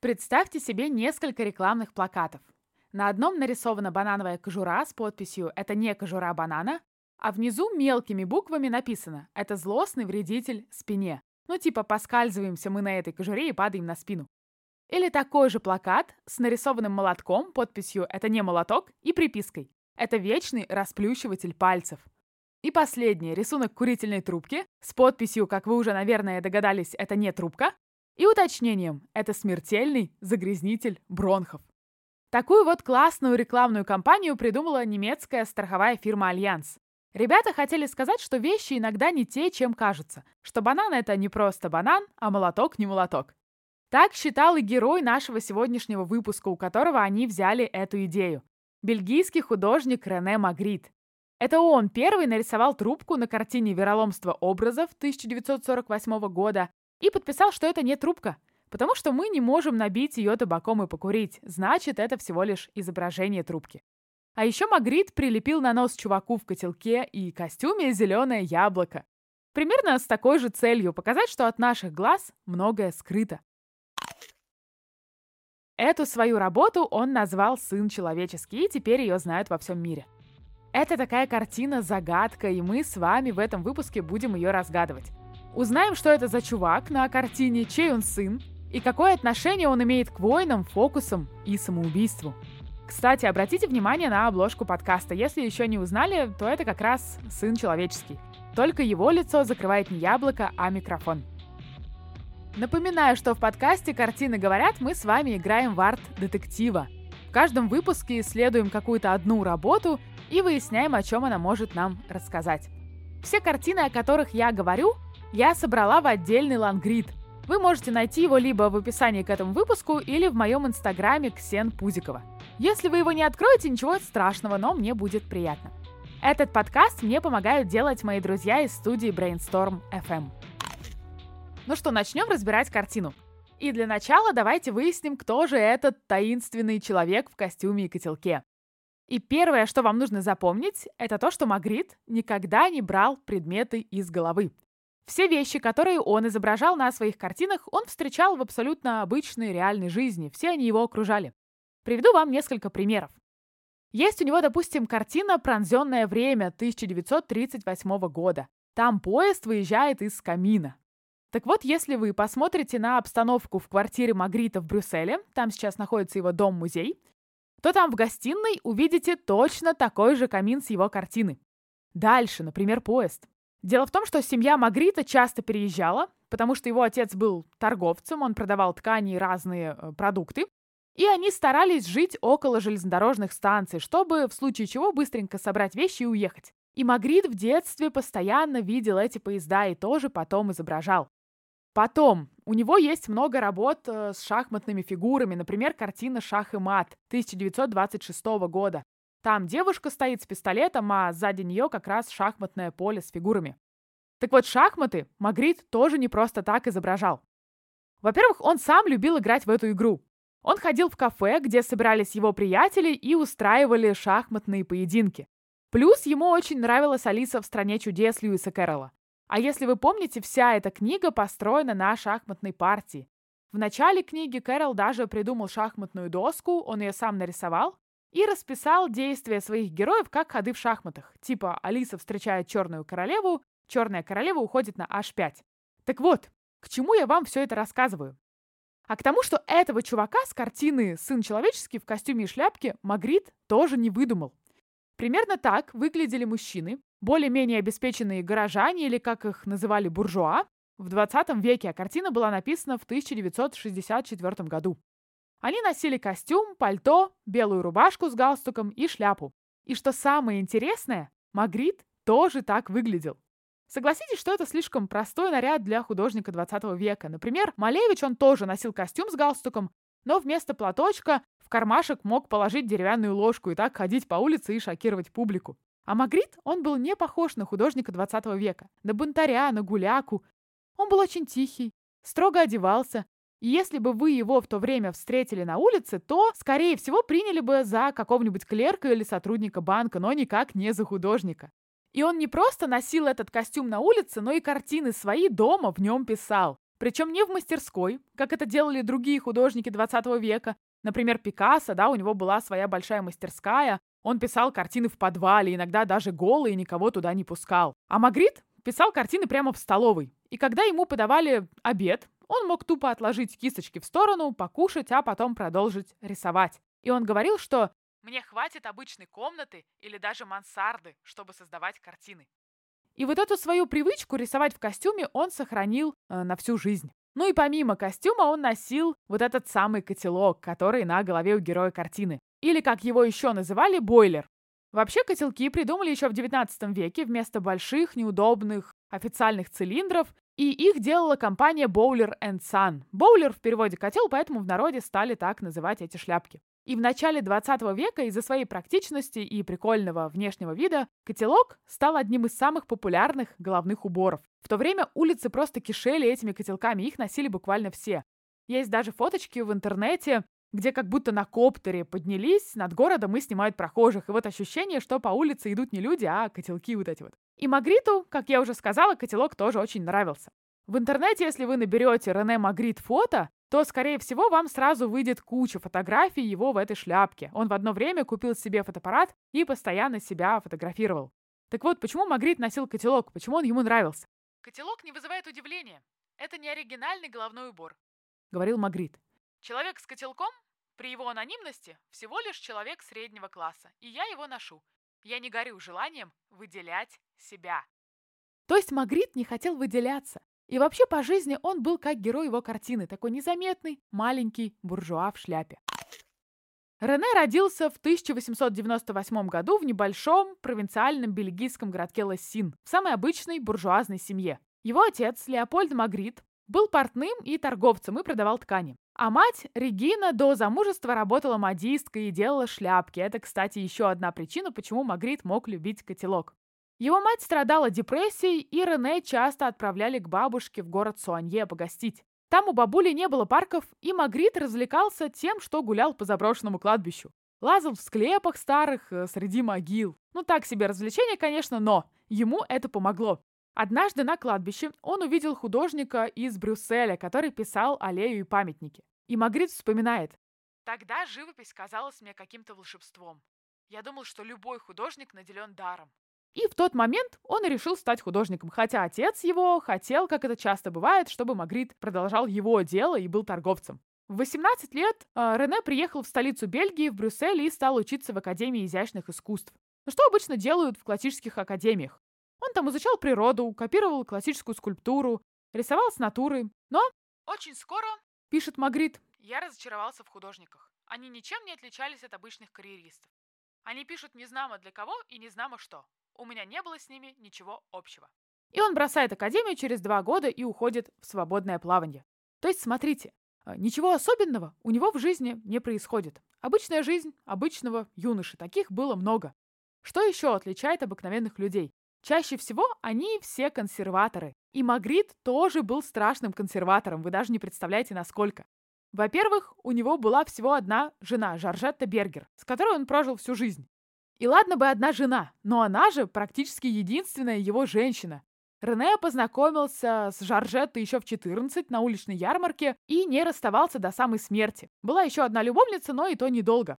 Представьте себе несколько рекламных плакатов. На одном нарисована банановая кожура с подписью «Это не кожура банана», а внизу мелкими буквами написано «Это злостный вредитель спине». Ну типа поскальзываемся мы на этой кожуре и падаем на спину. Или такой же плакат с нарисованным молотком, подписью «Это не молоток» и припиской «Это вечный расплющиватель пальцев». И последнее, рисунок курительной трубки с подписью, как вы уже, наверное, догадались, это не трубка, и уточнением, это смертельный загрязнитель бронхов. Такую вот классную рекламную кампанию придумала немецкая страховая фирма «Allianz». Ребята хотели сказать, что вещи иногда не те, чем кажутся, что банан — это не просто банан, а молоток не молоток. Так считал и герой нашего сегодняшнего выпуска, у которого они взяли эту идею. Бельгийский художник Рене Магритт. Это он первый нарисовал трубку на картине «Вероломство образов» 1948 года и подписал, что это не трубка, потому что мы не можем набить ее табаком и покурить, значит, это всего лишь изображение трубки. А еще Магрит прилепил на нос чуваку в котелке и костюме зеленое яблоко. Примерно с такой же целью показать, что от наших глаз многое скрыто. Эту свою работу он назвал «Сын человеческий», и теперь ее знают во всем мире. Это такая картина-загадка, и мы с вами в этом выпуске будем ее разгадывать. Узнаем, что это за чувак на картине, чей он сын, и какое отношение он имеет к войнам, фокусам и самоубийству. Кстати, обратите внимание на обложку подкаста. Если еще не узнали, то это как раз сын человеческий. Только его лицо закрывает не яблоко, а микрофон. Напоминаю, что в подкасте «Картины говорят» мы с вами играем в арт-детектива. В каждом выпуске исследуем какую-то одну работу и выясняем, о чем она может нам рассказать. Все картины, о которых я говорю, я собрала в отдельный лангрид. Вы можете найти его либо в описании к этому выпуску, или в моем инстаграме Ксен Пузикова. Если вы его не откроете, ничего страшного, но мне будет приятно. Этот подкаст мне помогают делать мои друзья из студии Brainstorm FM. Ну что, начнем разбирать картину. И для начала давайте выясним, кто же этот таинственный человек в костюме и котелке. И первое, что вам нужно запомнить, это то, что Магрит никогда не брал предметы из головы. Все вещи, которые он изображал на своих картинах, он встречал в абсолютно обычной реальной жизни, все они его окружали. Приведу вам несколько примеров. Есть у него, допустим, картина «Пронзенное время» 1938 года. Там поезд выезжает из камина. Так вот, если вы посмотрите на обстановку в квартире Магрита в Брюсселе, там сейчас находится его дом-музей, то там в гостиной увидите точно такой же камин с его картины. Дальше, например, поезд. Дело в том, что семья Магрита часто переезжала, потому что его отец был торговцем, он продавал ткани и разные э, продукты, и они старались жить около железнодорожных станций, чтобы в случае чего быстренько собрать вещи и уехать. И Магрит в детстве постоянно видел эти поезда и тоже потом изображал. Потом, у него есть много работ э, с шахматными фигурами, например, картина «Шах и мат» 1926 года. Там девушка стоит с пистолетом, а сзади нее как раз шахматное поле с фигурами. Так вот, шахматы Магрит тоже не просто так изображал. Во-первых, он сам любил играть в эту игру. Он ходил в кафе, где собирались его приятели и устраивали шахматные поединки. Плюс ему очень нравилась Алиса в «Стране чудес» Льюиса Кэрролла. А если вы помните, вся эта книга построена на шахматной партии. В начале книги Кэрол даже придумал шахматную доску, он ее сам нарисовал, и расписал действия своих героев как ходы в шахматах. Типа Алиса встречает черную королеву, черная королева уходит на h5. Так вот, к чему я вам все это рассказываю? А к тому, что этого чувака с картины «Сын человеческий» в костюме и шляпке Магрит тоже не выдумал. Примерно так выглядели мужчины, более-менее обеспеченные горожане или, как их называли, буржуа, в 20 веке, а картина была написана в 1964 году. Они носили костюм, пальто, белую рубашку с галстуком и шляпу. И что самое интересное, Магрит тоже так выглядел. Согласитесь, что это слишком простой наряд для художника 20 века. Например, Малевич, он тоже носил костюм с галстуком, но вместо платочка в кармашек мог положить деревянную ложку и так ходить по улице и шокировать публику. А Магрит, он был не похож на художника 20 века, на бунтаря, на гуляку. Он был очень тихий, строго одевался, если бы вы его в то время встретили на улице, то, скорее всего, приняли бы за какого-нибудь клерка или сотрудника банка, но никак не за художника. И он не просто носил этот костюм на улице, но и картины свои дома в нем писал. Причем не в мастерской, как это делали другие художники 20 века. Например, Пикассо, да, у него была своя большая мастерская, он писал картины в подвале, иногда даже голый, и никого туда не пускал. А Магрит писал картины прямо в столовой. И когда ему подавали обед, он мог тупо отложить кисточки в сторону, покушать, а потом продолжить рисовать. И он говорил, что «мне хватит обычной комнаты или даже мансарды, чтобы создавать картины». И вот эту свою привычку рисовать в костюме он сохранил э, на всю жизнь. Ну и помимо костюма он носил вот этот самый котелок, который на голове у героя картины. Или, как его еще называли, бойлер. Вообще котелки придумали еще в 19 веке вместо больших, неудобных официальных цилиндров, и их делала компания Bowler Son. Боулер в переводе котел, поэтому в народе стали так называть эти шляпки. И в начале 20 века из-за своей практичности и прикольного внешнего вида котелок стал одним из самых популярных головных уборов. В то время улицы просто кишели этими котелками, их носили буквально все. Есть даже фоточки в интернете, где как будто на коптере поднялись над городом и снимают прохожих. И вот ощущение, что по улице идут не люди, а котелки вот эти вот. И Магриту, как я уже сказала, котелок тоже очень нравился. В интернете, если вы наберете Рене Магрит фото, то, скорее всего, вам сразу выйдет куча фотографий его в этой шляпке. Он в одно время купил себе фотоаппарат и постоянно себя фотографировал. Так вот, почему Магрит носил котелок? Почему он ему нравился? Котелок не вызывает удивления. Это не оригинальный головной убор, говорил Магрит. Человек с котелком при его анонимности всего лишь человек среднего класса, и я его ношу. Я не горю желанием выделять себя. То есть Магрит не хотел выделяться. И вообще по жизни он был как герой его картины, такой незаметный, маленький буржуа в шляпе. Рене родился в 1898 году в небольшом провинциальном бельгийском городке Лассин, в самой обычной буржуазной семье. Его отец, Леопольд Магрит, был портным и торговцем и продавал ткани. А мать, Регина, до замужества работала модисткой и делала шляпки. Это, кстати, еще одна причина, почему Магрит мог любить котелок. Его мать страдала депрессией, и Рене часто отправляли к бабушке в город Суанье погостить. Там у бабули не было парков, и Магрит развлекался тем, что гулял по заброшенному кладбищу. Лазал в склепах старых, э, среди могил. Ну так себе развлечение, конечно, но ему это помогло. Однажды на кладбище он увидел художника из Брюсселя, который писал аллею и памятники. И Магрит вспоминает. «Тогда живопись казалась мне каким-то волшебством. Я думал, что любой художник наделен даром. И в тот момент он решил стать художником, хотя отец его хотел, как это часто бывает, чтобы Магрит продолжал его дело и был торговцем. В 18 лет э, Рене приехал в столицу Бельгии, в Брюссель, и стал учиться в Академии изящных искусств. Что обычно делают в классических академиях? Он там изучал природу, копировал классическую скульптуру, рисовал с натуры. Но очень скоро, пишет Магрит, я разочаровался в художниках. Они ничем не отличались от обычных карьеристов. Они пишут незнамо для кого и незнамо что. У меня не было с ними ничего общего. И он бросает академию через два года и уходит в свободное плавание. То есть, смотрите, э, ничего особенного у него в жизни не происходит. Обычная жизнь обычного юноши. Таких было много. Что еще отличает обыкновенных людей? Чаще всего они все консерваторы. И Магрит тоже был страшным консерватором, вы даже не представляете, насколько. Во-первых, у него была всего одна жена, Жоржетта Бергер, с которой он прожил всю жизнь. И ладно бы одна жена, но она же практически единственная его женщина. Рене познакомился с Жоржеттой еще в 14 на уличной ярмарке и не расставался до самой смерти. Была еще одна любовница, но и то недолго.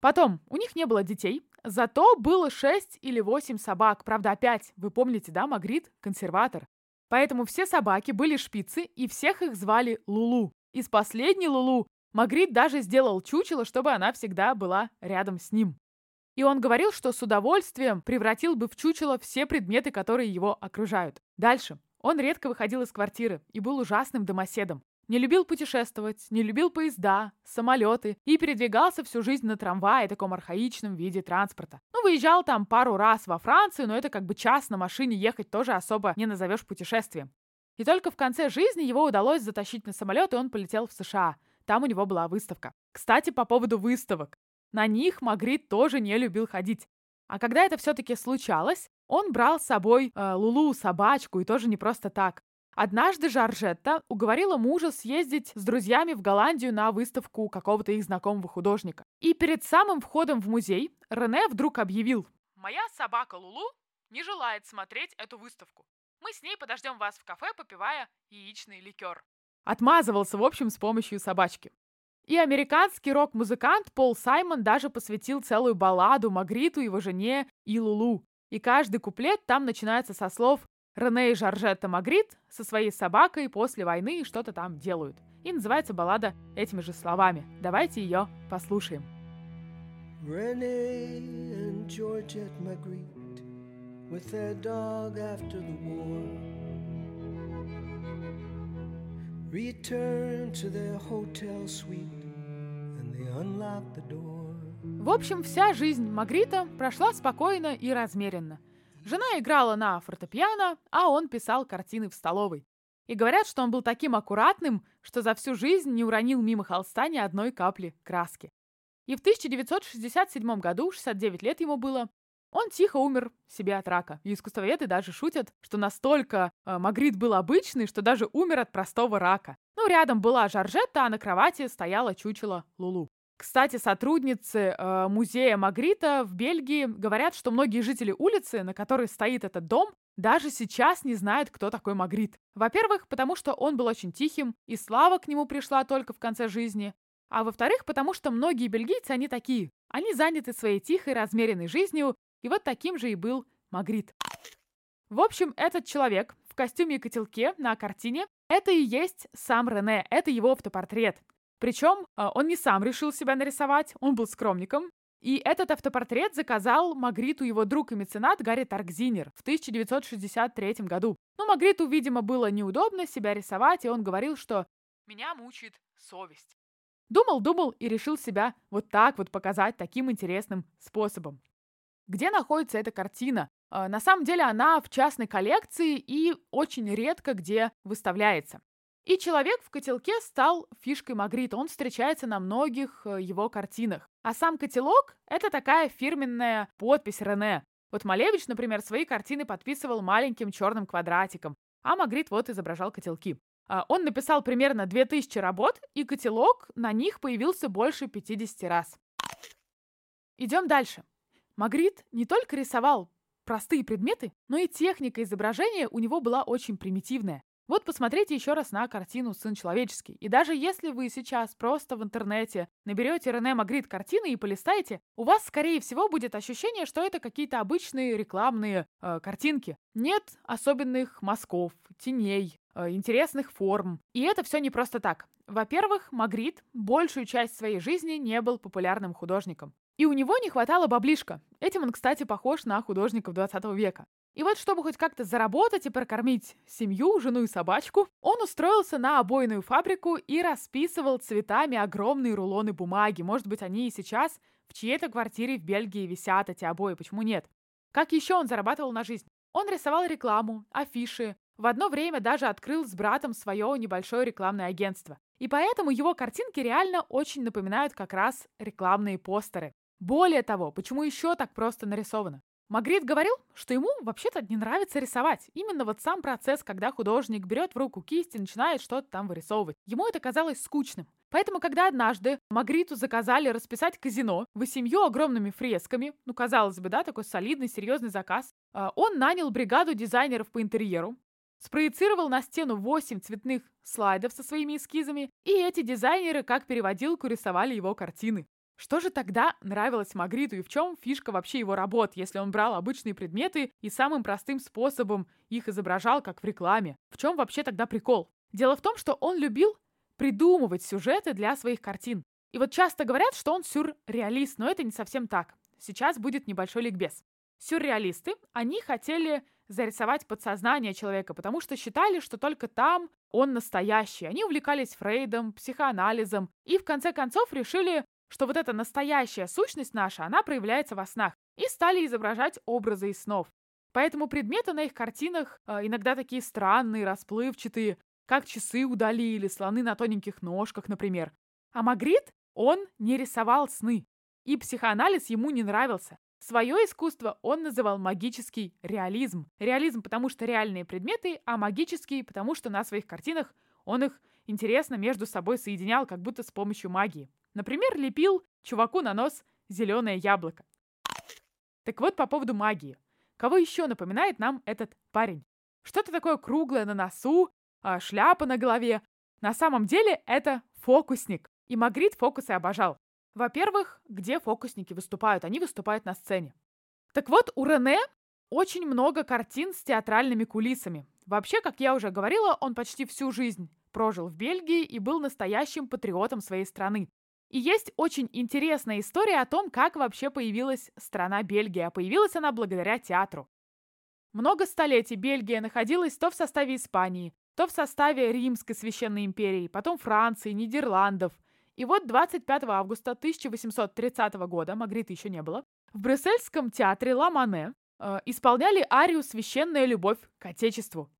Потом, у них не было детей, зато было 6 или 8 собак. Правда, опять, вы помните, да, Магрит – консерватор. Поэтому все собаки были шпицы, и всех их звали Лулу. Из последней Лулу Магрит даже сделал чучело, чтобы она всегда была рядом с ним. И он говорил, что с удовольствием превратил бы в чучело все предметы, которые его окружают. Дальше. Он редко выходил из квартиры и был ужасным домоседом. Не любил путешествовать, не любил поезда, самолеты и передвигался всю жизнь на трамвае, таком архаичном виде транспорта. Ну, выезжал там пару раз во Францию, но это как бы час на машине ехать тоже особо не назовешь путешествием. И только в конце жизни его удалось затащить на самолет, и он полетел в США. Там у него была выставка. Кстати, по поводу выставок. На них Магрит тоже не любил ходить. А когда это все-таки случалось, он брал с собой э, Лулу, собачку, и тоже не просто так. Однажды Жоржетта уговорила мужа съездить с друзьями в Голландию на выставку какого-то их знакомого художника. И перед самым входом в музей Рене вдруг объявил «Моя собака Лулу не желает смотреть эту выставку. Мы с ней подождем вас в кафе, попивая яичный ликер». отмазывался, в общем, с помощью собачки. И американский рок-музыкант Пол Саймон даже посвятил целую балладу Магриту, его жене и Лулу. И каждый куплет там начинается со слов «Рене и Жоржетта Магрит со своей собакой после войны что-то там делают». И называется баллада этими же словами. Давайте ее послушаем. René and Georgette Magritte with their dog after the war В общем, вся жизнь Магрита прошла спокойно и размеренно. Жена играла на фортепиано, а он писал картины в столовой. И говорят, что он был таким аккуратным, что за всю жизнь не уронил мимо холста ни одной капли краски. И в 1967 году, 69 лет ему было, он тихо умер себе от рака. И искусствоведы даже шутят, что настолько э, Магрит был обычный, что даже умер от простого рака. Ну, рядом была Жоржетта, а на кровати стояла чучело Лулу. Кстати, сотрудницы э, музея Магрита в Бельгии говорят, что многие жители улицы, на которой стоит этот дом, даже сейчас не знают, кто такой Магрит. Во-первых, потому что он был очень тихим, и слава к нему пришла только в конце жизни. А во-вторых, потому что многие бельгийцы, они такие. Они заняты своей тихой, размеренной жизнью, и вот таким же и был Магрит. В общем, этот человек в костюме и котелке на картине – это и есть сам Рене, это его автопортрет. Причем а, он не сам решил себя нарисовать, он был скромником. И этот автопортрет заказал Магриту его друг и меценат Гарри Таркзинер в 1963 году. Но Магриту, видимо, было неудобно себя рисовать, и он говорил, что «меня мучает совесть». Думал-думал и решил себя вот так вот показать таким интересным способом. Где находится эта картина? А, на самом деле она в частной коллекции и очень редко где выставляется. И человек в котелке стал фишкой Магрита. Он встречается на многих э, его картинах. А сам котелок — это такая фирменная подпись Рене. Вот Малевич, например, свои картины подписывал маленьким черным квадратиком, а Магрит вот изображал котелки. А, он написал примерно 2000 работ, и котелок на них появился больше 50 раз. Идем дальше. Магрит не только рисовал простые предметы, но и техника изображения у него была очень примитивная. Вот посмотрите еще раз на картину «Сын человеческий». И даже если вы сейчас просто в интернете наберете Рене Магрит картины и полистаете, у вас, скорее всего, будет ощущение, что это какие-то обычные рекламные э, картинки. Нет особенных мазков, теней, э, интересных форм. И это все не просто так. Во-первых, Магрит большую часть своей жизни не был популярным художником. И у него не хватало баблишка. Этим он, кстати, похож на художников 20 века. И вот, чтобы хоть как-то заработать и прокормить семью, жену и собачку, он устроился на обойную фабрику и расписывал цветами огромные рулоны бумаги. Может быть, они и сейчас в чьей-то квартире в Бельгии висят эти обои, почему нет? Как еще он зарабатывал на жизнь? Он рисовал рекламу, афиши, в одно время даже открыл с братом свое небольшое рекламное агентство. И поэтому его картинки реально очень напоминают как раз рекламные постеры. Более того, почему еще так просто нарисовано? Магрит говорил, что ему вообще-то не нравится рисовать. Именно вот сам процесс, когда художник берет в руку кисть и начинает что-то там вырисовывать. Ему это казалось скучным. Поэтому, когда однажды Магриту заказали расписать казино восемью огромными фресками, ну, казалось бы, да, такой солидный, серьезный заказ, а, он нанял бригаду дизайнеров по интерьеру, спроецировал на стену 8 цветных слайдов со своими эскизами, и эти дизайнеры как переводилку рисовали его картины. Что же тогда нравилось Магриту и в чем фишка вообще его работ, если он брал обычные предметы и самым простым способом их изображал, как в рекламе? В чем вообще тогда прикол? Дело в том, что он любил придумывать сюжеты для своих картин. И вот часто говорят, что он сюрреалист, но это не совсем так. Сейчас будет небольшой ликбез. Сюрреалисты, они хотели зарисовать подсознание человека, потому что считали, что только там он настоящий. Они увлекались Фрейдом, психоанализом и в конце концов решили что вот эта настоящая сущность наша, она проявляется во снах, и стали изображать образы из снов. Поэтому предметы на их картинах э, иногда такие странные, расплывчатые, как часы удали или слоны на тоненьких ножках, например. А Магрит, он не рисовал сны. И психоанализ ему не нравился. Свое искусство он называл магический реализм. Реализм, потому что реальные предметы, а магический, потому что на своих картинах он их интересно между собой соединял, как будто с помощью магии. Например, лепил чуваку на нос зеленое яблоко. Так вот, по поводу магии. Кого еще напоминает нам этот парень? Что-то такое круглое на носу, а шляпа на голове. На самом деле это фокусник. И Магрит фокусы обожал. Во-первых, где фокусники выступают? Они выступают на сцене. Так вот, у Рене очень много картин с театральными кулисами. Вообще, как я уже говорила, он почти всю жизнь прожил в Бельгии и был настоящим патриотом своей страны. И есть очень интересная история о том, как вообще появилась страна Бельгия. Появилась она благодаря театру. Много столетий Бельгия находилась то в составе Испании, то в составе Римской священной империи, потом Франции, Нидерландов. И вот 25 августа 1830 года, Магриты еще не было, в брюссельском театре Ла Мане э, исполняли арию «Священная любовь к Отечеству».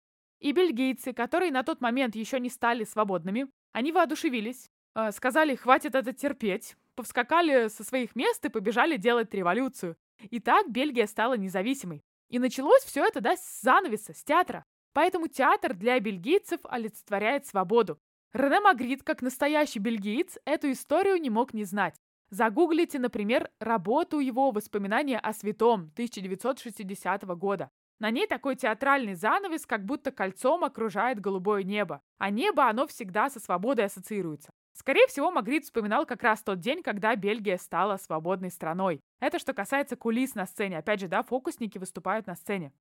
И бельгийцы, которые на тот момент еще не стали свободными, они воодушевились, сказали «хватит это терпеть», повскакали со своих мест и побежали делать революцию. И так Бельгия стала независимой. И началось все это, да, с занавеса, с театра. Поэтому театр для бельгийцев олицетворяет свободу. Рене Магрит, как настоящий бельгиец, эту историю не мог не знать. Загуглите, например, работу его «Воспоминания о святом» 1960 года. На ней такой театральный занавес, как будто кольцом окружает голубое небо. А небо, оно всегда со свободой ассоциируется. Скорее всего, Магрит вспоминал как раз тот день, когда Бельгия стала свободной страной. Это что касается кулис на сцене. Опять же, да, фокусники выступают на сцене.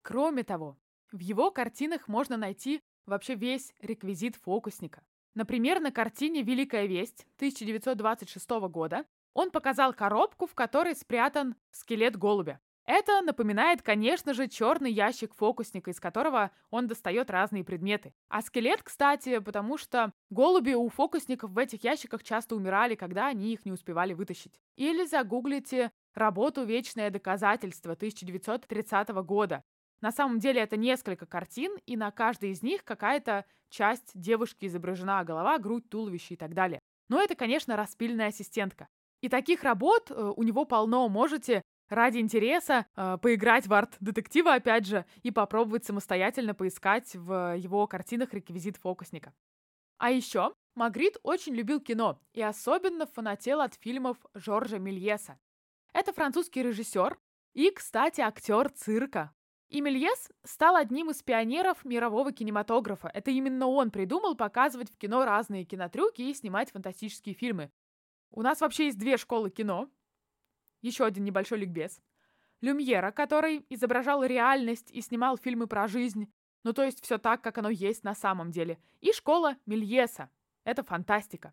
Кроме того, в его картинах можно найти вообще весь реквизит фокусника. Например, на картине «Великая весть» 1926 года он показал коробку, в которой спрятан скелет голубя. Это напоминает, конечно же, черный ящик фокусника, из которого он достает разные предметы. А скелет, кстати, потому что голуби у фокусников в этих ящиках часто умирали, когда они их не успевали вытащить. Или загуглите работу «Вечное доказательство» 1930 года. На самом деле это несколько картин, и на каждой из них какая-то часть девушки изображена, голова, грудь, туловище и так далее. Но это, конечно, распильная ассистентка. И таких работ э, у него полно. Можете ради интереса э, поиграть в арт-детектива, опять же, и попробовать самостоятельно поискать в его картинах реквизит фокусника. А еще Магрит очень любил кино и особенно фанател от фильмов Жоржа Мельеса. Это французский режиссер и, кстати, актер цирка. И Мельес стал одним из пионеров мирового кинематографа. Это именно он придумал показывать в кино разные кинотрюки и снимать фантастические фильмы. У нас вообще есть две школы кино. Еще один небольшой ликбез. Люмьера, который изображал реальность и снимал фильмы про жизнь, ну то есть все так, как оно есть на самом деле. И школа Мельеса. Это фантастика.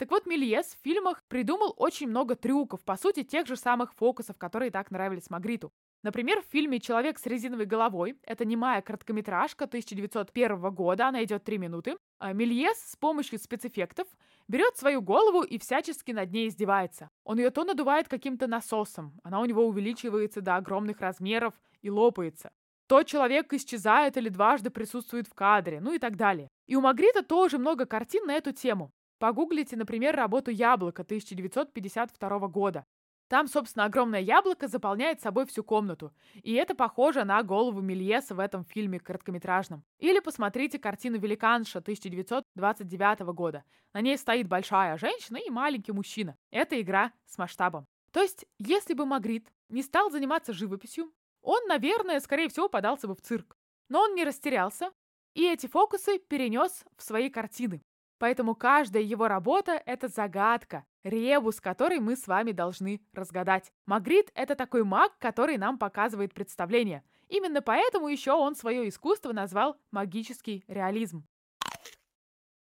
Так вот, Мельес в фильмах придумал очень много трюков, по сути, тех же самых фокусов, которые так нравились Магриту. Например, в фильме «Человек с резиновой головой» — это немая короткометражка 1901 года, она идет 3 минуты. А Мельес с помощью спецэффектов берет свою голову и всячески над ней издевается. Он ее то надувает каким-то насосом, она у него увеличивается до огромных размеров и лопается. То человек исчезает или дважды присутствует в кадре, ну и так далее. И у Магрита тоже много картин на эту тему. Погуглите, например, работу «Яблоко» 1952 года. Там, собственно, огромное яблоко заполняет собой всю комнату. И это похоже на голову Мельеса в этом фильме короткометражном. Или посмотрите картину «Великанша» 1929 года. На ней стоит большая женщина и маленький мужчина. Это игра с масштабом. То есть, если бы Магрит не стал заниматься живописью, он, наверное, скорее всего, подался бы в цирк. Но он не растерялся, и эти фокусы перенес в свои картины. Поэтому каждая его работа — это загадка, ребус, который мы с вами должны разгадать. Магрит — это такой маг, который нам показывает представление. Именно поэтому еще он свое искусство назвал магический реализм.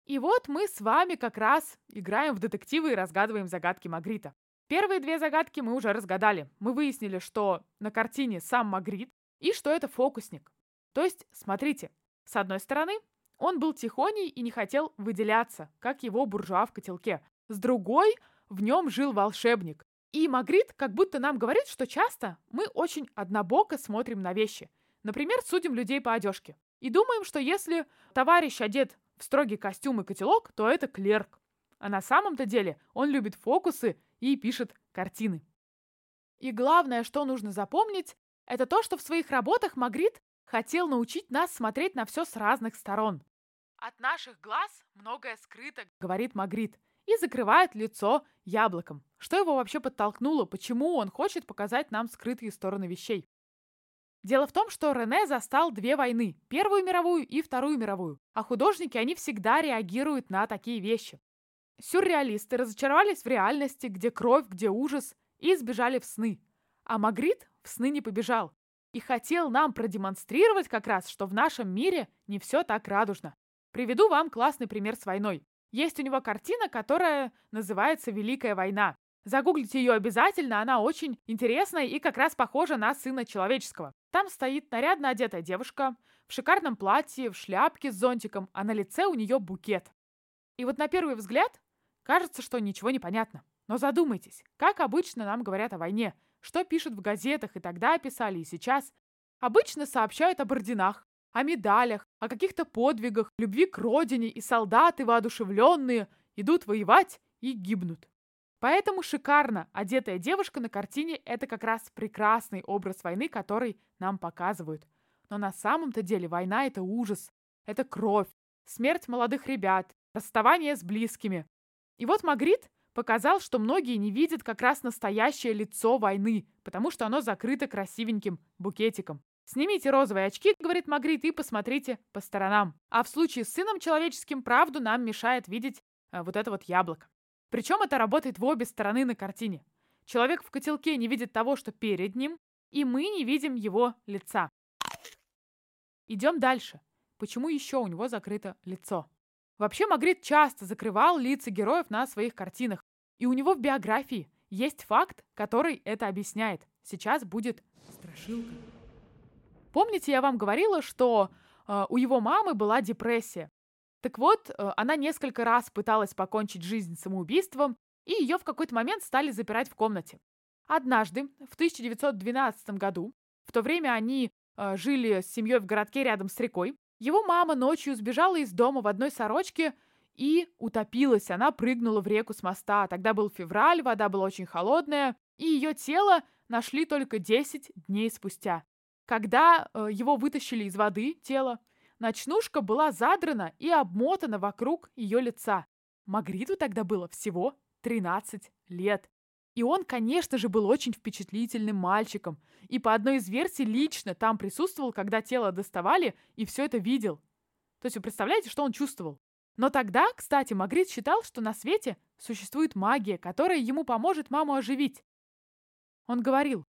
И вот мы с вами как раз играем в детективы и разгадываем загадки Магрита. Первые две загадки мы уже разгадали. Мы выяснили, что на картине сам Магрит и что это фокусник. То есть, смотрите, с одной стороны, он был тихоней и не хотел выделяться, как его буржуа в котелке. С другой, в нем жил волшебник. И Магрит как будто нам говорит, что часто мы очень однобоко смотрим на вещи. Например, судим людей по одежке. И думаем, что если товарищ одет в строгий костюм и котелок, то это клерк. А на самом-то деле он любит фокусы и пишет картины. И главное, что нужно запомнить, это то, что в своих работах Магрит хотел научить нас смотреть на все с разных сторон. «От наших глаз многое скрыто», — говорит Магрит, и закрывает лицо яблоком. Что его вообще подтолкнуло, почему он хочет показать нам скрытые стороны вещей? Дело в том, что Рене застал две войны – Первую мировую и Вторую мировую. А художники, они всегда реагируют на такие вещи. Сюрреалисты разочаровались в реальности, где кровь, где ужас, и сбежали в сны. А Магрит в сны не побежал. И хотел нам продемонстрировать как раз, что в нашем мире не все так радужно. Приведу вам классный пример с войной. Есть у него картина, которая называется «Великая война». Загуглите ее обязательно, она очень интересная и как раз похожа на сына человеческого. Там стоит нарядно одетая девушка в шикарном платье, в шляпке с зонтиком, а на лице у нее букет. И вот на первый взгляд кажется, что ничего не понятно. Но задумайтесь, как обычно нам говорят о войне, что пишут в газетах и тогда писали, и сейчас. Обычно сообщают об орденах, о медалях, о каких-то подвигах, любви к родине, и солдаты, воодушевленные, идут воевать и гибнут. Поэтому шикарно одетая девушка на картине – это как раз прекрасный образ войны, который нам показывают. Но на самом-то деле война – это ужас, это кровь, смерть молодых ребят, расставание с близкими. И вот Магрит показал, что многие не видят как раз настоящее лицо войны, потому что оно закрыто красивеньким букетиком. «Снимите розовые очки», — говорит Магрит, — «и посмотрите по сторонам». А в случае с сыном человеческим правду нам мешает видеть э, вот это вот яблоко. Причем это работает в обе стороны на картине. Человек в котелке не видит того, что перед ним, и мы не видим его лица. Идем дальше. Почему еще у него закрыто лицо? Вообще Магрит часто закрывал лица героев на своих картинах. И у него в биографии есть факт, который это объясняет. Сейчас будет страшилка. Помните, я вам говорила, что э, у его мамы была депрессия. Так вот, э, она несколько раз пыталась покончить жизнь самоубийством, и ее в какой-то момент стали запирать в комнате. Однажды, в 1912 году, в то время они э, жили с семьей в городке рядом с рекой, его мама ночью сбежала из дома в одной сорочке и утопилась. Она прыгнула в реку с моста. Тогда был февраль, вода была очень холодная, и ее тело нашли только 10 дней спустя. Когда э, его вытащили из воды, тело, Ночнушка была задрана и обмотана вокруг ее лица. Магриту тогда было всего 13 лет. И он, конечно же, был очень впечатлительным мальчиком. И по одной из версий лично там присутствовал, когда тело доставали, и все это видел. То есть вы представляете, что он чувствовал? Но тогда, кстати, Магрит считал, что на свете существует магия, которая ему поможет маму оживить. Он говорил,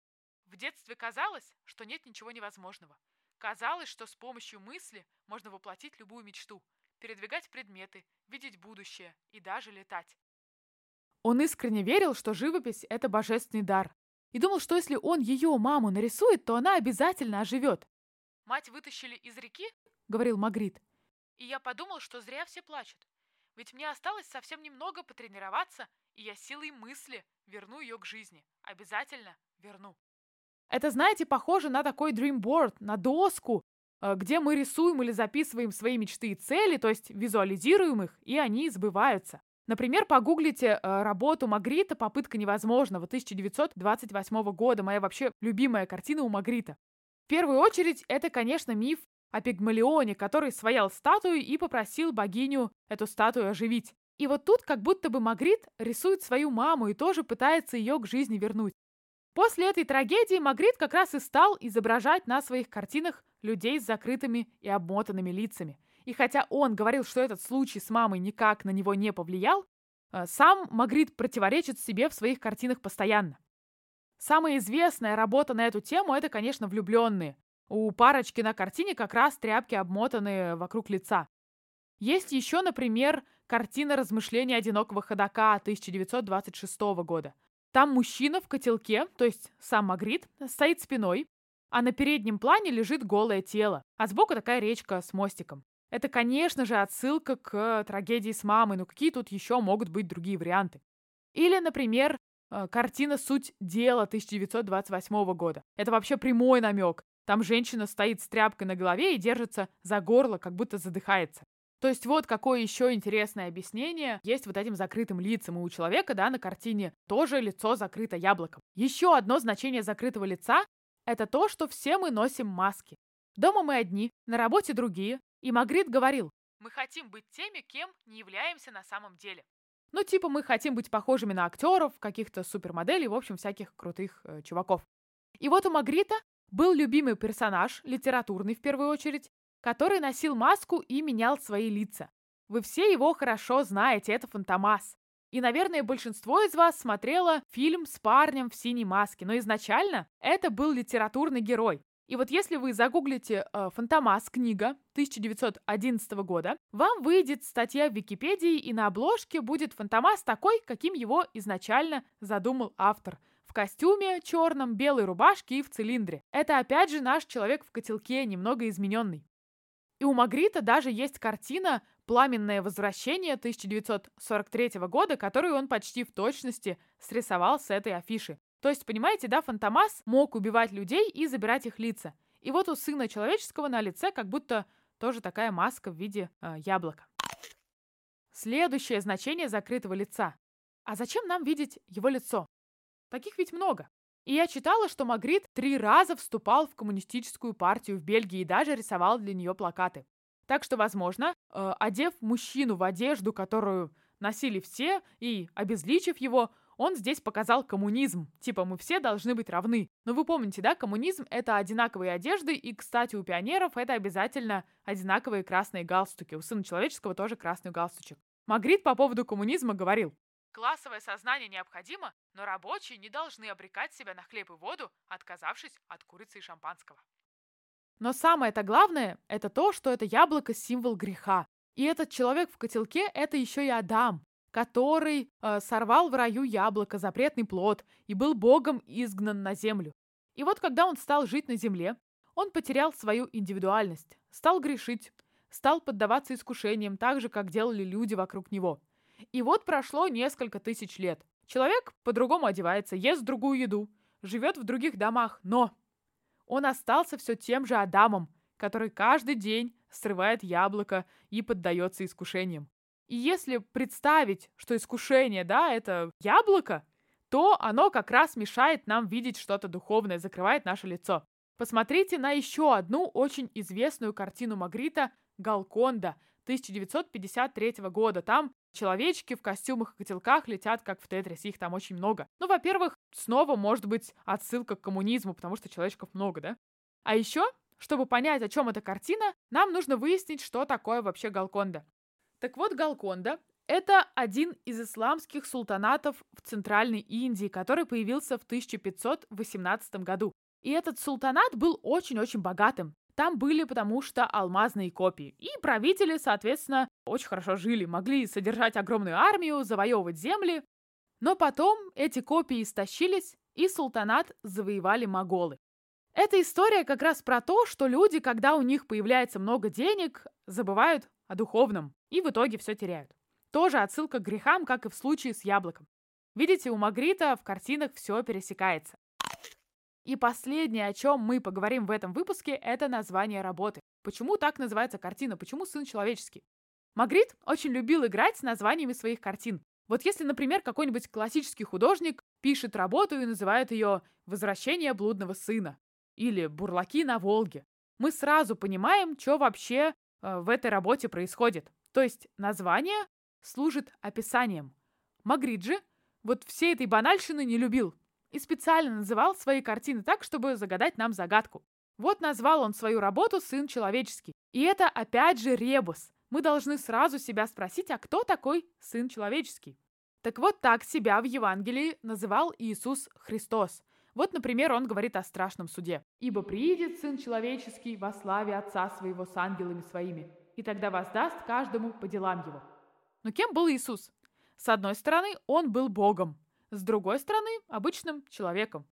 «В детстве казалось, что нет ничего невозможного. Казалось, что с помощью мысли можно воплотить любую мечту, передвигать предметы, видеть будущее и даже летать. Он искренне верил, что живопись – это божественный дар. И думал, что если он ее маму нарисует, то она обязательно оживет. «Мать вытащили из реки?» – говорил Магрит. «И я подумал, что зря все плачут. Ведь мне осталось совсем немного потренироваться, и я силой мысли верну ее к жизни. Обязательно верну». Это, знаете, похоже на такой dreamboard, на доску, э, где мы рисуем или записываем свои мечты и цели, то есть визуализируем их, и они сбываются. Например, погуглите э, работу Магрита «Попытка невозможного» 1928 года, моя вообще любимая картина у Магрита. В первую очередь, это, конечно, миф о Пигмалионе, который своял статую и попросил богиню эту статую оживить. И вот тут как будто бы Магрит рисует свою маму и тоже пытается ее к жизни вернуть. После этой трагедии Магрит как раз и стал изображать на своих картинах людей с закрытыми и обмотанными лицами. И хотя он говорил, что этот случай с мамой никак на него не повлиял, э, сам Магрит противоречит себе в своих картинах постоянно. Самая известная работа на эту тему – это, конечно, «Влюбленные». У парочки на картине как раз тряпки обмотаны вокруг лица. Есть еще, например, картина «Размышления одинокого ходока» 1926 года – там мужчина в котелке, то есть сам Магрит, стоит спиной, а на переднем плане лежит голое тело, а сбоку такая речка с мостиком. Это, конечно же, отсылка к трагедии с мамой, но какие тут еще могут быть другие варианты? Или, например, э, картина «Суть дела» 1928 года. Это вообще прямой намек. Там женщина стоит с тряпкой на голове и держится за горло, как будто задыхается. То есть вот какое еще интересное объяснение есть вот этим закрытым лицам. И у человека, да, на картине тоже лицо закрыто яблоком. Еще одно значение закрытого лица – это то, что все мы носим маски. Дома мы одни, на работе другие. И Магрит говорил, мы хотим быть теми, кем не являемся на самом деле. Ну, типа мы хотим быть похожими на актеров, каких-то супермоделей, в общем, всяких крутых э, чуваков. И вот у Магрита был любимый персонаж, литературный в первую очередь, который носил маску и менял свои лица. Вы все его хорошо знаете, это Фантомас. И, наверное, большинство из вас смотрело фильм с парнем в синей маске, но изначально это был литературный герой. И вот если вы загуглите э, «Фантомас. Книга» 1911 года, вам выйдет статья в Википедии, и на обложке будет Фантомас такой, каким его изначально задумал автор. В костюме черном, белой рубашке и в цилиндре. Это опять же наш человек в котелке, немного измененный. И у Магрита даже есть картина «Пламенное возвращение» 1943 года, которую он почти в точности срисовал с этой афиши. То есть, понимаете, да, Фантомас мог убивать людей и забирать их лица. И вот у сына человеческого на лице как будто тоже такая маска в виде э, яблока. Следующее значение закрытого лица. А зачем нам видеть его лицо? Таких ведь много. И я читала, что Магрит три раза вступал в коммунистическую партию в Бельгии и даже рисовал для нее плакаты. Так что, возможно, э, одев мужчину в одежду, которую носили все, и обезличив его, он здесь показал коммунизм. Типа, мы все должны быть равны. Но вы помните, да, коммунизм — это одинаковые одежды, и, кстати, у пионеров это обязательно одинаковые красные галстуки. У сына человеческого тоже красный галстучек. Магрит по поводу коммунизма говорил, Классовое сознание необходимо, но рабочие не должны обрекать себя на хлеб и воду, отказавшись от курицы и шампанского. Но самое-то главное – это то, что это яблоко – символ греха. И этот человек в котелке – это еще и Адам, который э, сорвал в раю яблоко, запретный плод, и был Богом изгнан на землю. И вот когда он стал жить на земле, он потерял свою индивидуальность, стал грешить, стал поддаваться искушениям так же, как делали люди вокруг него – и вот прошло несколько тысяч лет. Человек по-другому одевается, ест другую еду, живет в других домах, но он остался все тем же Адамом, который каждый день срывает яблоко и поддается искушениям. И если представить, что искушение, да, это яблоко, то оно как раз мешает нам видеть что-то духовное, закрывает наше лицо. Посмотрите на еще одну очень известную картину Магрита «Галконда» 1953 года. Там человечки в костюмах и котелках летят, как в Тетрисе, их там очень много. Ну, во-первых, снова может быть отсылка к коммунизму, потому что человечков много, да? А еще, чтобы понять, о чем эта картина, нам нужно выяснить, что такое вообще Галконда. Так вот, Галконда – это один из исламских султанатов в Центральной Индии, который появился в 1518 году. И этот султанат был очень-очень богатым. Там были потому что алмазные копии. И правители, соответственно, очень хорошо жили, могли содержать огромную армию, завоевывать земли. Но потом эти копии истощились, и султанат завоевали моголы. Эта история как раз про то, что люди, когда у них появляется много денег, забывают о духовном и в итоге все теряют. Тоже отсылка к грехам, как и в случае с яблоком. Видите, у Магрита в картинах все пересекается. И последнее, о чем мы поговорим в этом выпуске, это название работы. Почему так называется картина? Почему сын человеческий? Магрит очень любил играть с названиями своих картин. Вот если, например, какой-нибудь классический художник пишет работу и называет ее «Возвращение блудного сына» или «Бурлаки на Волге», мы сразу понимаем, что вообще э, в этой работе происходит. То есть название служит описанием. Магрит же вот всей этой банальщины не любил и специально называл свои картины так, чтобы загадать нам загадку. Вот назвал он свою работу «Сын человеческий». И это опять же ребус. Мы должны сразу себя спросить, а кто такой Сын человеческий? Так вот так себя в Евангелии называл Иисус Христос. Вот, например, он говорит о страшном суде. «Ибо приидет Сын Человеческий во славе Отца Своего с ангелами Своими, и тогда воздаст каждому по делам Его». Но кем был Иисус? С одной стороны, он был Богом, с другой стороны, обычным человеком.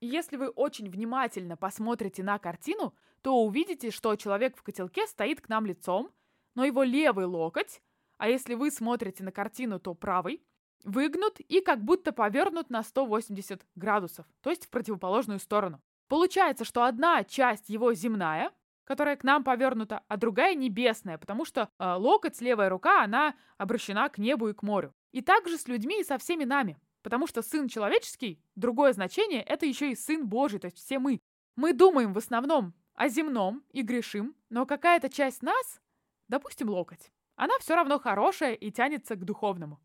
Если вы очень внимательно посмотрите на картину, то увидите, что человек в котелке стоит к нам лицом, но его левый локоть, а если вы смотрите на картину, то правый, выгнут и как будто повернут на 180 градусов, то есть в противоположную сторону. Получается, что одна часть его земная, которая к нам повернута, а другая небесная, потому что э, локоть, левая рука, она обращена к небу и к морю. И также с людьми и со всеми нами. Потому что сын человеческий, другое значение, это еще и сын Божий, то есть все мы. Мы думаем в основном о земном и грешим, но какая-то часть нас, допустим, локоть, она все равно хорошая и тянется к духовному.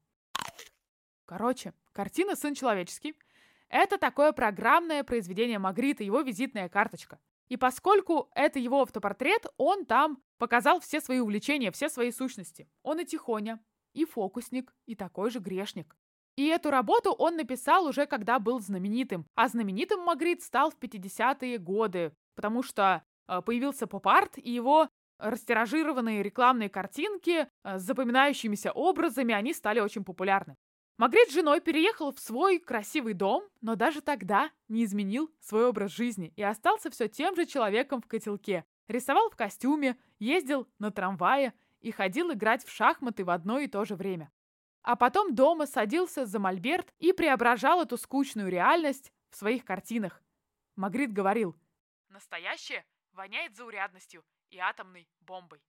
Короче, картина «Сын человеческий» Это такое программное произведение Магрита, его визитная карточка. И поскольку это его автопортрет, он там показал все свои увлечения, все свои сущности. Он и тихоня, и фокусник, и такой же грешник. И эту работу он написал уже когда был знаменитым. А знаменитым Магрит стал в 50-е годы, потому что э, появился поп-арт, и его растиражированные рекламные картинки э, с запоминающимися образами, они стали очень популярны. Магрит с женой переехал в свой красивый дом, но даже тогда не изменил свой образ жизни и остался все тем же человеком в котелке. Рисовал в костюме, ездил на трамвае и ходил играть в шахматы в одно и то же время. А потом дома садился за мольберт и преображал эту скучную реальность в своих картинах. Магрит говорил, «Настоящее воняет заурядностью и атомной бомбой».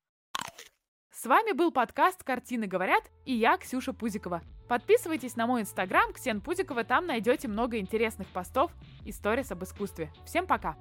С вами был подкаст «Картины говорят» и я, Ксюша Пузикова. Подписывайтесь на мой инстаграм Ксен Пузикова, там найдете много интересных постов и сторис об искусстве. Всем пока!